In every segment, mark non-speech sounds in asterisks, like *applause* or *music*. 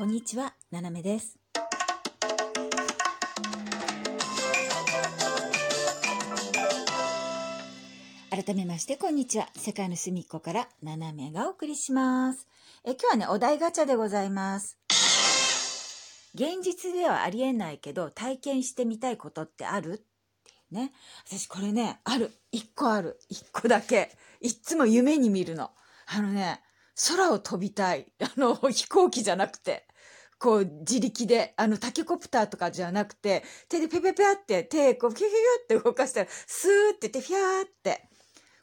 こんにちは、ななめです。改めまして、こんにちは。世界の隅っこから、ななめがお送りします。え今日はね、お題ガチャでございます。現実ではありえないけど、体験してみたいことってある？てね。私これね、ある。一個ある。一個だけ。いっつも夢に見るの。あのね、空を飛びたい。あの、飛行機じゃなくて。こう、自力で、あの、タケコプターとかじゃなくて、手でペペペって、手、こう、ピュピュピって動かしたら、スーって言って、フィャーって。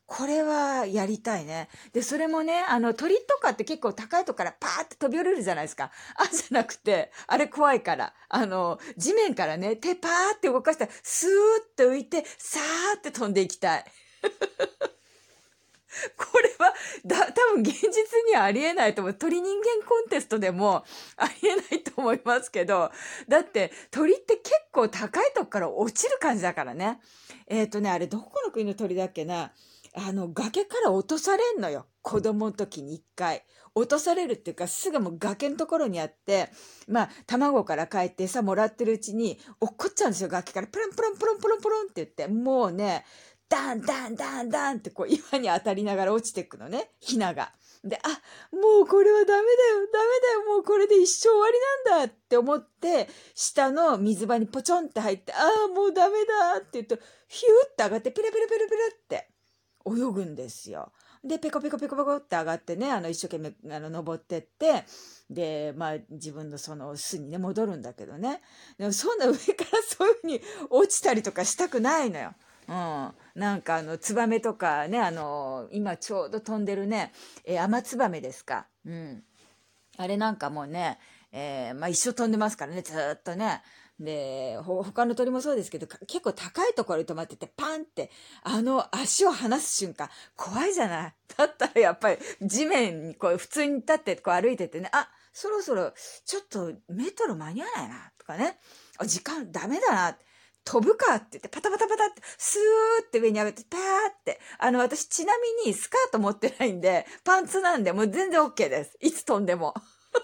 これはやりたいね。で、それもね、あの、鳥とかって結構高いとこからパーって飛び降りるじゃないですか。あ、じゃなくて、あれ怖いから。あの、地面からね、手パーって動かしたら、スーって浮いて、さーって飛んでいきたい。*laughs* これ、だ、多分現実にはありえないと思う。鳥人間コンテストでも *laughs* ありえないと思いますけど、だって鳥って結構高いとこから落ちる感じだからね。えっ、とね、あれどこの国の鳥だっけな？あの、崖から落とされんのよ。子供の時に一回。落とされるっていうか、すぐもう崖のところにあって、まあ、卵から帰って餌もらってるうちに、落っこっちゃうんですよ、崖から。プロンプロンプロンプロンプロンって言って、もうね、ダンダンダンダンってこう岩に当たりながら落ちていくのね、ヒナが。で、あ、もうこれはダメだよ、ダメだよ、もうこれで一生終わりなんだって思って、下の水場にポチョンって入って、ああ、もうダメだって言うと、ヒューって上がって、ピラピラピラピラって泳ぐんですよ。で、ペコペコペコペコって上がってね、あの、一生懸命、あの、登ってって、で、まあ、自分のその巣にね、戻るんだけどね。でも、そんな上からそういうふうに落ちたりとかしたくないのよ。うん。なんかあの、ツバメとかね、あの、今ちょうど飛んでるね、えー、アマツバメですか。うん。あれなんかもうね、えーまあ一生飛んでますからね、ずっとね。で、ほ、他の鳥もそうですけど、結構高いところに止まってて、パンって、あの足を離す瞬間、怖いじゃないだったらやっぱり地面にこう普通に立ってこう歩いててね、あ、そろそろちょっとメトロ間に合わないな、とかね。あ、時間ダメだな。飛ぶかって言って、パタパタパタって、スーって上に上げて、パーって。あの、私ちなみにスカート持ってないんで、パンツなんで、もう全然 OK です。いつ飛んでも。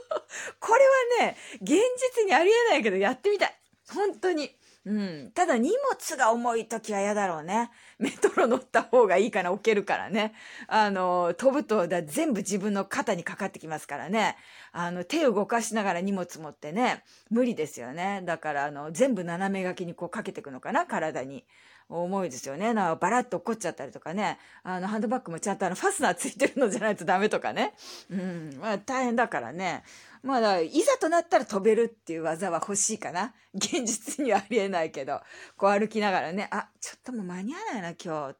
*laughs* これはね、現実にありえないけど、やってみたい。本当に。うん。ただ荷物が重い時は嫌だろうね。*laughs* メトロ乗った方がいいかな、置けるからね。あの、飛ぶとだ全部自分の肩にかかってきますからね。あの、手を動かしながら荷物持ってね、無理ですよね。だから、あの、全部斜め書きにこうかけていくのかな、体に。重いですよね。なバラッと落っこっちゃったりとかね。あの、ハンドバッグもちゃんとあの、ファスナーついてるのじゃないとダメとかね。うん。まあ、大変だからね。まあだ、いざとなったら飛べるっていう技は欲しいかな。現実にはありえないけど。こう歩きながらね、あ、ちょっともう間に合わないな、今日。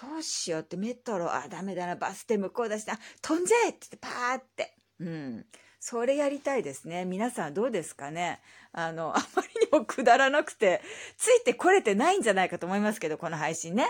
どうしようって、メトロ、あ、ダメだな、バス停向こうだしな、飛んじゃえって言って、パーって。うん。それやりたいですね。皆さんどうですかねあの、あまりにもくだらなくて、ついてこれてないんじゃないかと思いますけど、この配信ね。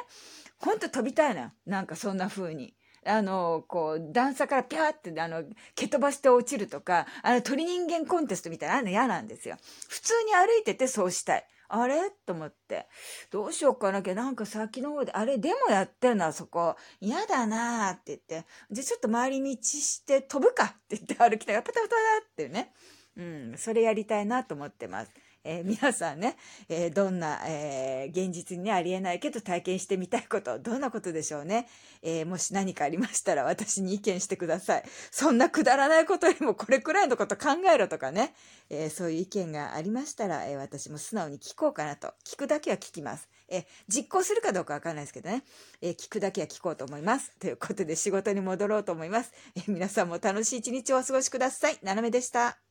ほんと飛びたいな。なんかそんな風に。あの、こう、段差からピャーって、あの、蹴飛ばして落ちるとか、あの、鳥人間コンテストみたいなの嫌なんですよ。普通に歩いててそうしたい。あれ？と思って。どうしようかなきゃ、なんか先の方で、あれ、でもやってんのあそこ。嫌だなーって言って。じゃ、ちょっと回り道して飛ぶかって言って歩きながら、パタパタだってね。うん、それやりたいなと思ってます。えー皆さんね、えーどんな、えー現実にねありえないけど体験してみたいこと、どんなことでしょうね。えもし何かありましたら私に意見してください。そんなくだらないことよりもこれくらいのこと考えろとかね、えそういう意見がありましたら、え私も素直に聞こうかなと。聞くだけは聞きます。え実行するかどうかわかんないですけどね、え聞くだけは聞こうと思います。ということで仕事に戻ろうと思います。え皆さんも楽しい一日をお過ごしください。ななめでした。